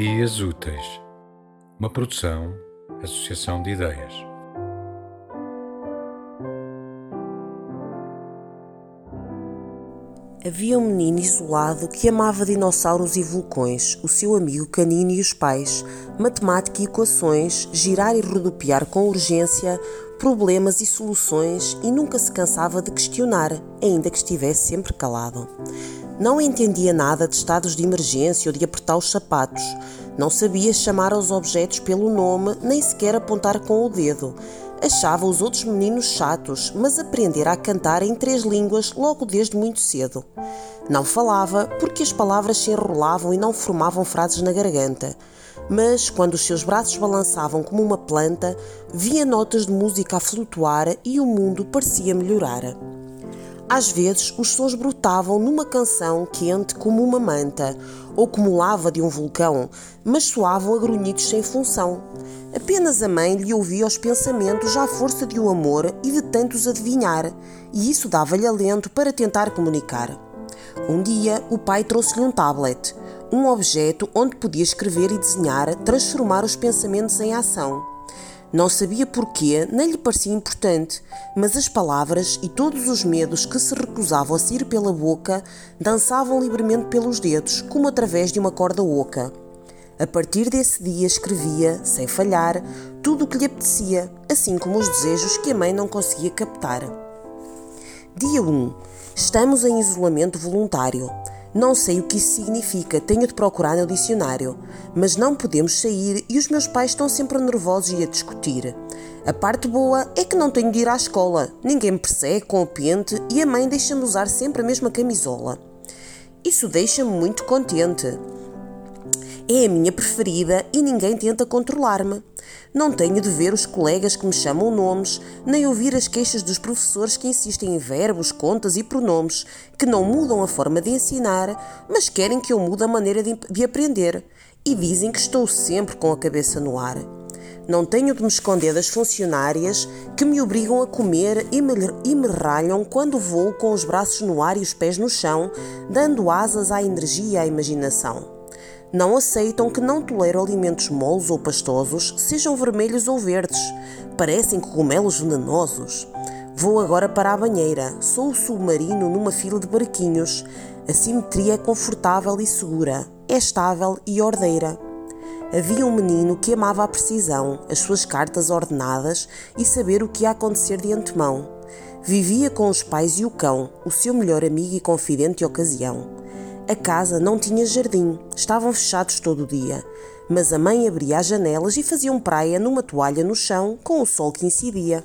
Ideias Úteis, uma produção, associação de ideias. Havia um menino isolado que amava dinossauros e vulcões, o seu amigo canino e os pais, matemática e equações, girar e rodopiar com urgência, problemas e soluções e nunca se cansava de questionar, ainda que estivesse sempre calado. Não entendia nada de estados de emergência ou de apertar os sapatos. Não sabia chamar aos objetos pelo nome, nem sequer apontar com o dedo. Achava os outros meninos chatos, mas aprendera a cantar em três línguas logo desde muito cedo. Não falava porque as palavras se enrolavam e não formavam frases na garganta. Mas quando os seus braços balançavam como uma planta, via notas de música a flutuar e o mundo parecia melhorar. Às vezes, os sons brotavam numa canção quente como uma manta, ou como lava de um vulcão, mas soavam a grunhidos sem função. Apenas a mãe lhe ouvia os pensamentos à força de um amor e de tantos adivinhar, e isso dava-lhe alento para tentar comunicar. Um dia, o pai trouxe-lhe um tablet, um objeto onde podia escrever e desenhar, transformar os pensamentos em ação. Não sabia porquê, nem lhe parecia importante, mas as palavras e todos os medos que se recusavam a sair pela boca dançavam livremente pelos dedos, como através de uma corda oca. A partir desse dia escrevia, sem falhar, tudo o que lhe apetecia, assim como os desejos que a mãe não conseguia captar. Dia 1. Estamos em isolamento voluntário. Não sei o que isso significa, tenho de procurar no dicionário. Mas não podemos sair e os meus pais estão sempre nervosos e a discutir. A parte boa é que não tenho de ir à escola, ninguém me persegue com o pente e a mãe deixa-me usar sempre a mesma camisola. Isso deixa-me muito contente. É a minha preferida e ninguém tenta controlar-me. Não tenho de ver os colegas que me chamam nomes, nem ouvir as queixas dos professores que insistem em verbos, contas e pronomes, que não mudam a forma de ensinar, mas querem que eu mude a maneira de, de aprender. E dizem que estou sempre com a cabeça no ar. Não tenho de me esconder das funcionárias que me obrigam a comer e me, e me ralham quando vou com os braços no ar e os pés no chão, dando asas à energia e à imaginação. Não aceitam que não tolero alimentos moles ou pastosos, sejam vermelhos ou verdes. Parecem cogumelos venenosos. Vou agora para a banheira. Sou o submarino numa fila de barquinhos. A simetria é confortável e segura. É estável e ordeira. Havia um menino que amava a precisão, as suas cartas ordenadas e saber o que ia acontecer de antemão. Vivia com os pais e o cão, o seu melhor amigo e confidente de ocasião. A casa não tinha jardim, estavam fechados todo o dia, mas a mãe abria as janelas e faziam praia numa toalha no chão com o sol que incidia.